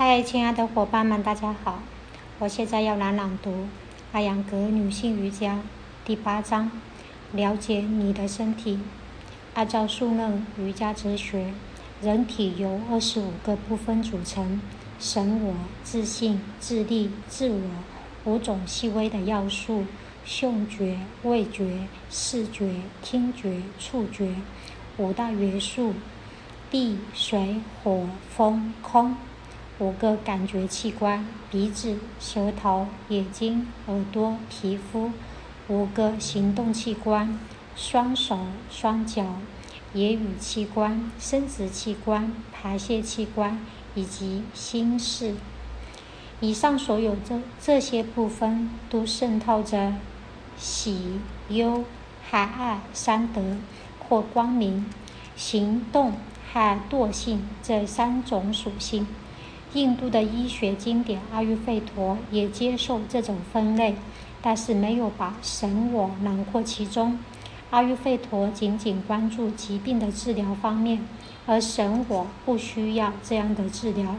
嗨，亲爱的伙伴们，大家好！我现在要来朗读《阿扬格女性瑜伽》第八章：了解你的身体。按照数论瑜伽哲学，人体由二十五个部分组成：神我、自信、智力、自我五种细微的要素，嗅觉、味觉、视觉、听觉、触觉五大元素：地、水、火、风、空。五个感觉器官：鼻子、舌头、眼睛、耳朵、皮肤；五个行动器官：双手、双脚、言语器官、生殖器官、排泄器官以及心室。以上所有这这些部分，都渗透着喜、忧、海爱三德或光明、行动和惰性这三种属性。印度的医学经典《阿育吠陀》也接受这种分类，但是没有把神我囊括其中。阿育吠陀仅仅关注疾病的治疗方面，而神我不需要这样的治疗，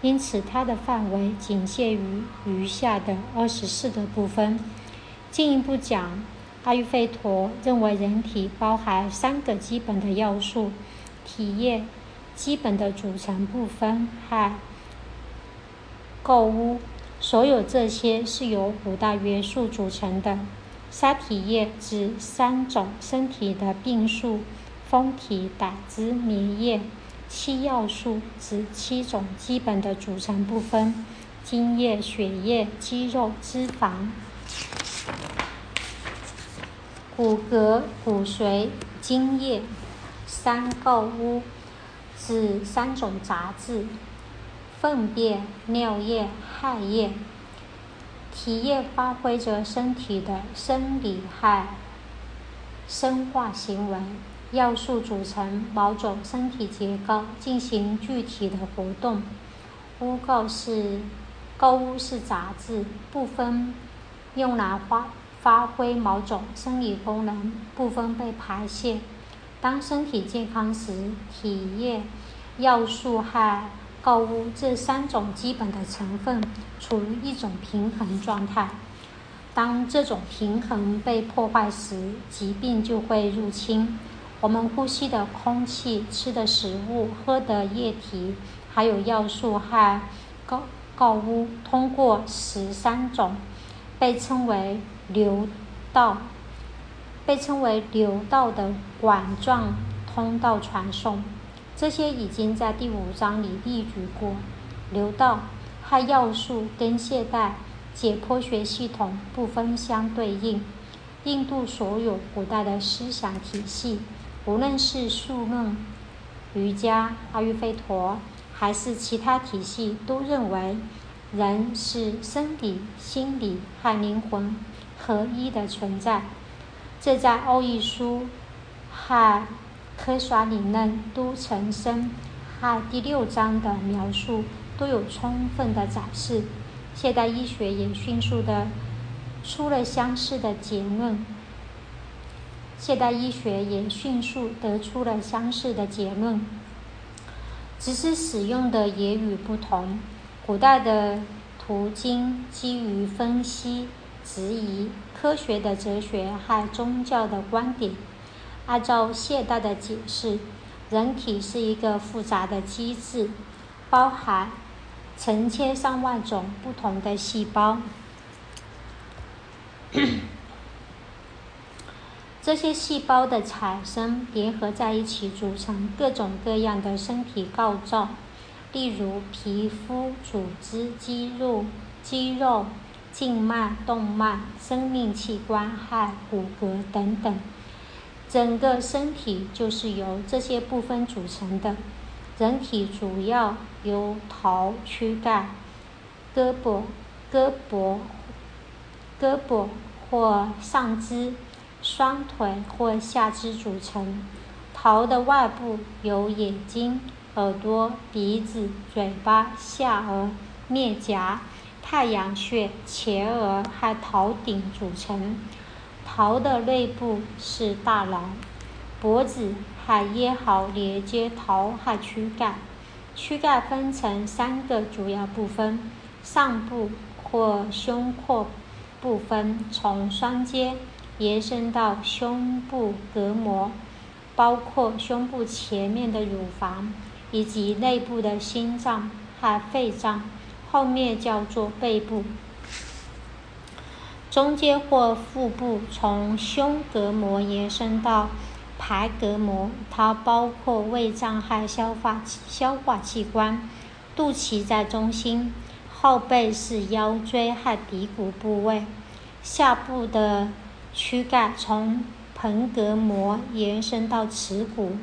因此它的范围仅限于余下的二十四个部分。进一步讲，阿育吠陀认为人体包含三个基本的要素：体液、基本的组成部分和。构物，所有这些是由五大元素组成的。沙体液指三种身体的病素：风体、胆汁、粘液。七要素指七种基本的组成部分：精液、血液、肌肉、脂肪。骨骼、骨髓、精液。三构物指三种杂质。粪便、尿液、汗液，体液发挥着身体的生理和生化行为，要素组成某种身体结构，进行具体的活动。污垢是垢污是杂质部分，用来发发挥某种生理功能，部分被排泄。当身体健康时，体液要素和构物这三种基本的成分处于一种平衡状态。当这种平衡被破坏时，疾病就会入侵。我们呼吸的空气、吃的食物、喝的液体，还有药素和构构物，通过十三种被称为流道、被称为流道的管状通道传送。这些已经在第五章里例举过。流道和要素跟现代解剖学系统不分相对应。印度所有古代的思想体系，无论是数论、瑜伽、阿育吠陀，还是其他体系，都认为人是身体、心理和灵魂合一的存在。这在欧义书和科耍理论都成生和第六章的描述都有充分的展示。现代医学也迅速的出了相似的结论。现代医学也迅速得出了相似的结论，只是使用的言语不同。古代的途径基于分析、质疑、科学的哲学和宗教的观点。按照现代的解释，人体是一个复杂的机制，包含成千上万种不同的细胞。这些细胞的产生联合在一起，组成各种各样的身体构造，例如皮肤、组织、肌肉、肌肉、静脉、动脉、生命器官和骨骼等等。整个身体就是由这些部分组成的。人体主要由头、躯干、胳膊、胳膊、胳膊或上肢、双腿或下肢组成。头的外部由眼睛、耳朵、鼻子、嘴巴、下颚、面颊、太阳穴、前额和头顶组成。头的内部是大脑，脖子和咽喉连接头和躯干，躯干分成三个主要部分：上部或胸廓部分，从双肩延伸到胸部隔膜，包括胸部前面的乳房以及内部的心脏和肺脏。后面叫做背部。中间或腹部，从胸膈膜延伸到排膈膜，它包括胃脏和消化消化器官。肚脐在中心，后背是腰椎和骶骨部位。下部的躯干从横膈膜延伸到耻骨，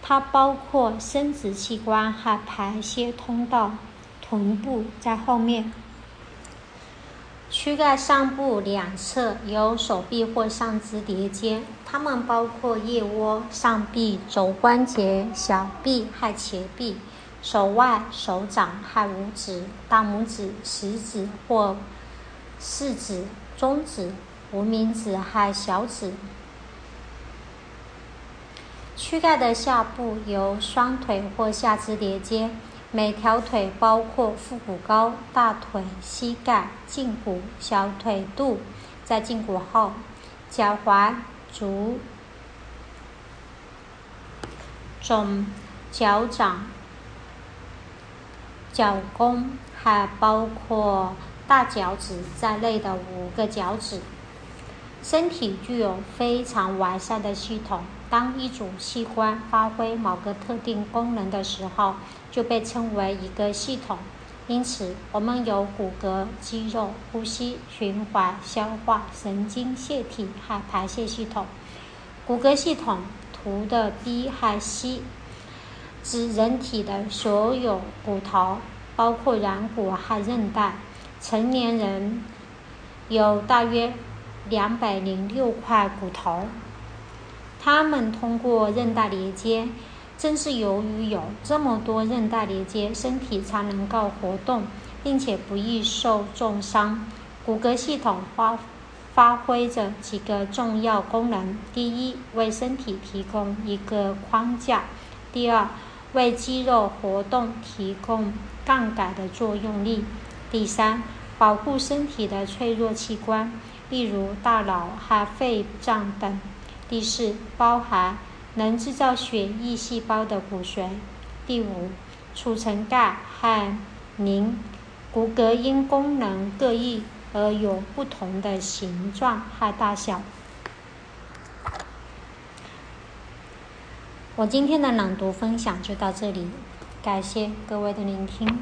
它包括生殖器官和排泄通道。臀部在后面。躯干上部两侧有手臂或上肢叠接，它们包括腋窝、上臂、肘关节、小臂和前臂、手腕、手掌和五指、大拇指、食指或四指、中指、无名指和小指。躯干的下部由双腿或下肢连接。每条腿包括腹股沟、大腿、膝盖、胫骨、小腿肚，在胫骨后，脚踝、足、总、脚掌、脚弓，还包括大脚趾在内的五个脚趾。身体具有非常完善的系统。当一组器官发挥某个特定功能的时候，就被称为一个系统。因此，我们有骨骼、肌肉、呼吸、循环、消化、神经、腺体和排泄系统。骨骼系统图的 B 和 C 指人体的所有骨头，包括软骨和韧带。成年人有大约两百零六块骨头。它们通过韧带连接，正是由于有这么多韧带连接，身体才能够活动，并且不易受重伤。骨骼系统发发挥着几个重要功能：第一，为身体提供一个框架；第二，为肌肉活动提供杠杆的作用力；第三，保护身体的脆弱器官，例如大脑和肺脏等。第四，包含能制造血液细胞的骨髓。第五，储存钙和磷。骨骼因功能各异而有不同的形状和大小。我今天的朗读分享就到这里，感谢各位的聆听。